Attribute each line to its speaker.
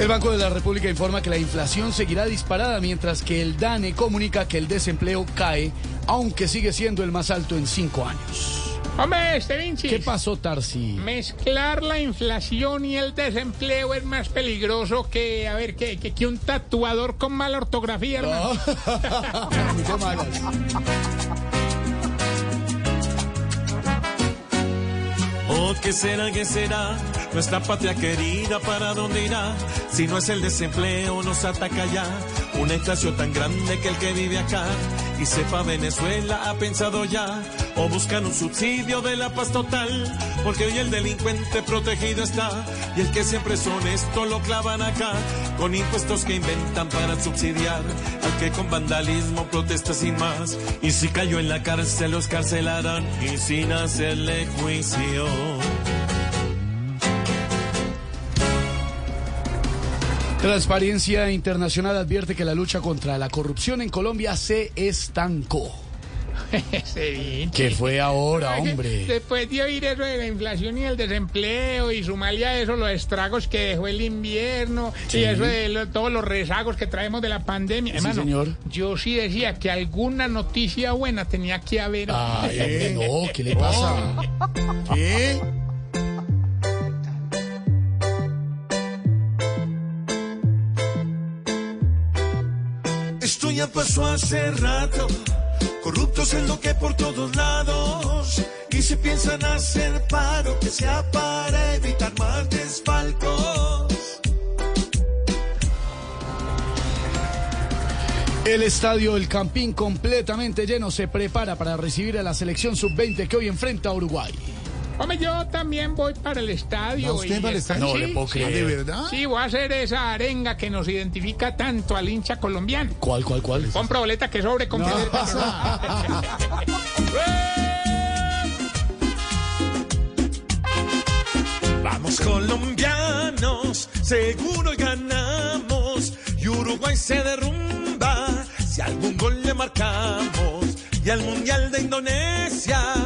Speaker 1: El Banco de la República informa que la inflación seguirá disparada mientras que el DANE comunica que el desempleo cae, aunque sigue siendo el más alto en cinco años.
Speaker 2: Hombre, este Vinci.
Speaker 1: ¿Qué pasó, Tarsi?
Speaker 2: Mezclar la inflación y el desempleo es más peligroso que, a ver, que, que, que un tatuador con mala ortografía, hermano.
Speaker 1: Ni ¿qué
Speaker 3: será, qué será? Nuestra patria querida, ¿para dónde irá? Si no es el desempleo, nos ataca ya. Una inflación tan grande que el que vive acá y sepa Venezuela ha pensado ya. O buscan un subsidio de la paz total, porque hoy el delincuente protegido está. Y el que siempre es honesto lo clavan acá, con impuestos que inventan para subsidiar. Al que con vandalismo protesta sin más. Y si cayó en la cárcel, los carcelarán y sin hacerle juicio.
Speaker 1: Transparencia Internacional advierte que la lucha contra la corrupción en Colombia se estancó. ¿Qué fue ahora,
Speaker 2: que
Speaker 1: hombre?
Speaker 2: Después de oír eso de la inflación y el desempleo y sumarle a eso los estragos que dejó el invierno
Speaker 1: Sí.
Speaker 2: y eso de lo- todos los rezagos que traemos de la pandemia. Hermano,
Speaker 1: señor.
Speaker 2: yo sí decía que alguna noticia buena tenía que haber.
Speaker 1: Ay, no, ¿qué le pasa? ¿Qué?
Speaker 3: Esto ya pasó hace rato. Corruptos en lo que por todos lados. Y si piensan hacer paro, que sea para evitar más desfalcos.
Speaker 1: El estadio El Campín completamente lleno se prepara para recibir a la selección sub-20 que hoy enfrenta a Uruguay.
Speaker 2: Hombre, yo también voy para el estadio.
Speaker 4: ¿Va usted
Speaker 2: y
Speaker 4: para el estadio?
Speaker 1: No
Speaker 2: sí,
Speaker 1: le puedo creer.
Speaker 4: ¿De verdad?
Speaker 2: Sí, voy a hacer esa arenga que nos identifica tanto al hincha colombiano.
Speaker 1: ¿Cuál, cuál, cuál?
Speaker 2: Compra boleta que sobre con
Speaker 3: Vamos colombianos, seguro ganamos. Y Uruguay se derrumba si algún gol le marcamos. Y al Mundial de Indonesia.